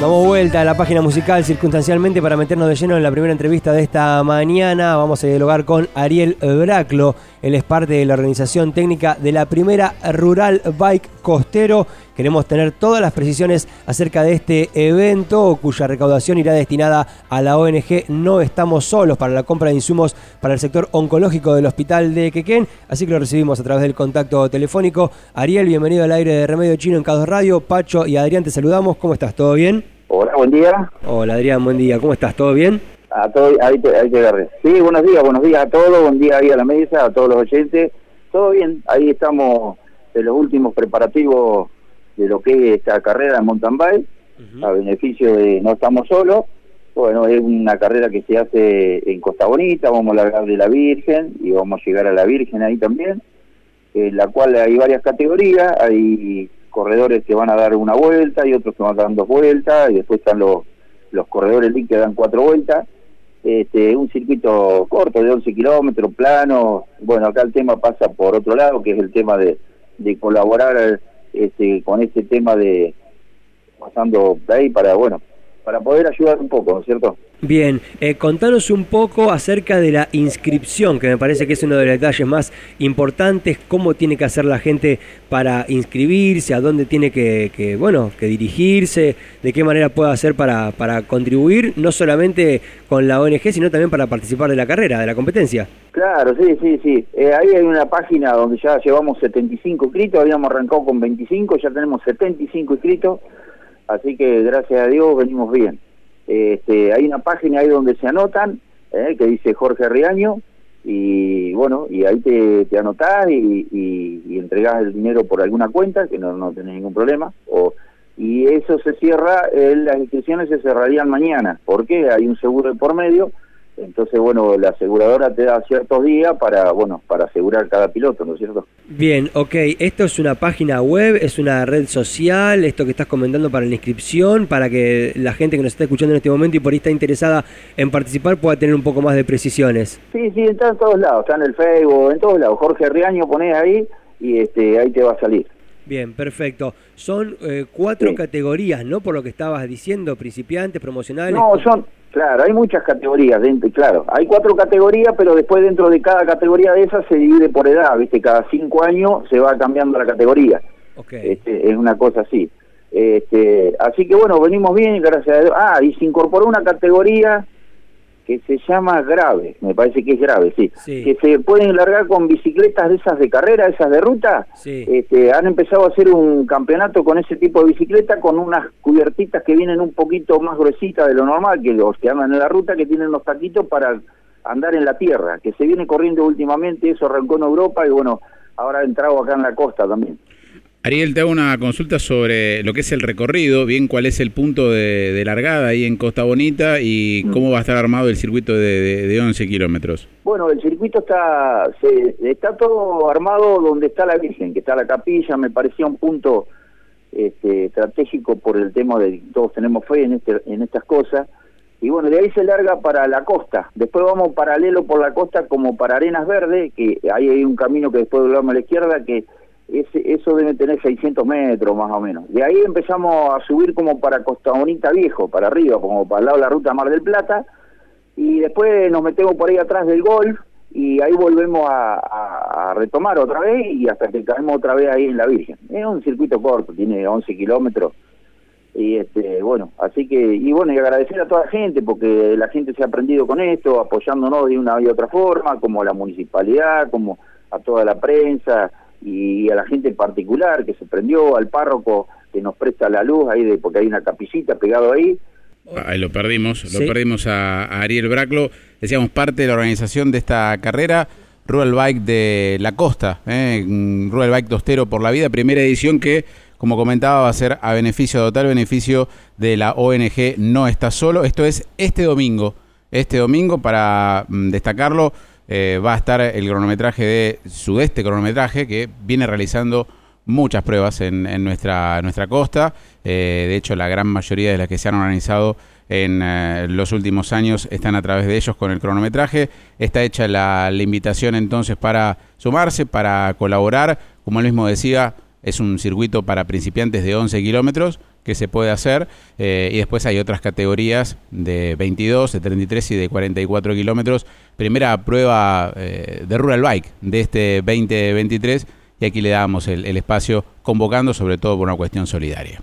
Damos vuelta a la página musical circunstancialmente para meternos de lleno en la primera entrevista de esta mañana. Vamos a dialogar con Ariel Braclo. Él es parte de la organización técnica de la primera Rural Bike Costero. Queremos tener todas las precisiones acerca de este evento cuya recaudación irá destinada a la ONG No Estamos Solos para la compra de insumos para el sector oncológico del hospital de Quequén. Así que lo recibimos a través del contacto telefónico. Ariel, bienvenido al aire de Remedio Chino en Cados Radio. Pacho y Adrián, te saludamos. ¿Cómo estás? ¿Todo bien? Hola, buen día. Hola Adrián, buen día. ¿Cómo estás? ¿Todo bien? A todo, ahí te, ahí te Sí, buenos días, buenos días a todos, buen día ahí a la mesa, a todos los oyentes. Todo bien, ahí estamos en los últimos preparativos de lo que es esta carrera de mountain bike, a beneficio de No Estamos Solos. Bueno, es una carrera que se hace en Costa Bonita, vamos a largar de la Virgen y vamos a llegar a la Virgen ahí también, en la cual hay varias categorías, hay corredores que van a dar una vuelta y otros que van a dar dos vueltas y después están los, los corredores que dan cuatro vueltas. Este, un circuito corto de 11 kilómetros, plano. Bueno, acá el tema pasa por otro lado, que es el tema de, de colaborar este, con este tema de pasando ahí para, bueno, para poder ayudar un poco, ¿no es cierto? Bien, eh, contanos un poco acerca de la inscripción, que me parece que es uno de los detalles más importantes, cómo tiene que hacer la gente para inscribirse, a dónde tiene que, bueno, que dirigirse, de qué manera puede hacer para, para contribuir, no solamente con la ONG, sino también para participar de la carrera, de la competencia. Claro, sí, sí, sí. Eh, ahí hay una página donde ya llevamos 75 inscritos, habíamos arrancado con 25, ya tenemos 75 inscritos, así que gracias a Dios venimos bien. Este, hay una página ahí donde se anotan, eh, que dice Jorge Riaño, y bueno, y ahí te, te anotás y, y, entregás el dinero por alguna cuenta, que no, no tenés ningún problema, o, y eso se cierra, eh, las inscripciones se cerrarían mañana, porque hay un seguro por medio, entonces, bueno, la aseguradora te da ciertos días para, bueno, para asegurar cada piloto, ¿no es cierto? Bien, ok. ¿Esto es una página web? ¿Es una red social? ¿Esto que estás comentando para la inscripción? Para que la gente que nos está escuchando en este momento y por ahí está interesada en participar pueda tener un poco más de precisiones. Sí, sí, está en todos lados. Está en el Facebook, en todos lados. Jorge Riaño ponés ahí y este ahí te va a salir. Bien, perfecto. Son eh, cuatro categorías, ¿no? Por lo que estabas diciendo, principiantes, promocionales. No, son Claro, hay muchas categorías, dentro, claro, hay cuatro categorías, pero después dentro de cada categoría de esas se divide por edad, ¿viste? Cada cinco años se va cambiando la categoría. Okay. Este, es una cosa así. Este, así que bueno, venimos bien, gracias a Dios. Ah, y se incorporó una categoría que se llama grave, me parece que es grave, sí, que se pueden largar con bicicletas de esas de carrera, esas de ruta, este, han empezado a hacer un campeonato con ese tipo de bicicleta con unas cubiertitas que vienen un poquito más gruesitas de lo normal, que los que andan en la ruta, que tienen los taquitos para andar en la tierra, que se viene corriendo últimamente, eso arrancó en Europa y bueno, ahora ha entrado acá en la costa también. Ariel, te hago una consulta sobre lo que es el recorrido, bien cuál es el punto de, largada ahí en Costa Bonita y mm. cómo va a estar armado el circuito de, de, 11 kilómetros. Bueno, el circuito está se, está todo armado donde está la Virgen, que está la capilla, me parecía un punto este, estratégico por el tema de que todos tenemos fe en, este, en estas cosas. Y bueno, de ahí se larga para la costa. Después vamos paralelo por la costa como para Arenas Verdes, que ahí hay un camino que después volvemos a la izquierda que ese, eso debe tener 600 metros más o menos. De ahí empezamos a subir como para Costa Bonita Viejo, para arriba, como para el lado de la ruta Mar del Plata, y después nos metemos por ahí atrás del golf y ahí volvemos a, retomar otra vez y hasta que caemos otra vez ahí en la Virgen. Es un circuito corto, tiene 11 kilómetros y este bueno así que y bueno y agradecer a toda la gente porque la gente se ha aprendido con esto apoyándonos de una y otra forma como la municipalidad como a toda la prensa y a la gente en particular que se prendió, al párroco que nos presta la luz ahí de porque hay una capillita pegado ahí. Ahí lo perdimos, lo perdimos a, Ariel Braclo, decíamos parte de la organización de esta carrera, Rural Bike de la Costa, ¿eh? Rural Bike Tostero por la Vida, primera edición que, como comentaba, va a ser a beneficio, total beneficio de la ONG No Está Solo. Esto es este domingo, este domingo, para mm, destacarlo, eh, va a estar el cronometraje de Sudeste Cronometraje, que viene realizando muchas pruebas en, nuestra, nuestra costa. Eh, de hecho, la gran mayoría de las que se han organizado en eh, los últimos años están a través de ellos con el cronometraje. Está hecha la, invitación entonces para sumarse, para colaborar. Como él mismo decía, es un circuito para principiantes de 11 kilómetros que se puede hacer eh, y después hay otras categorías de 22, de 33 y de 44 kilómetros. Primera prueba eh, de Rural Bike de este 2023 y aquí le damos el espacio convocando sobre todo por una cuestión solidaria.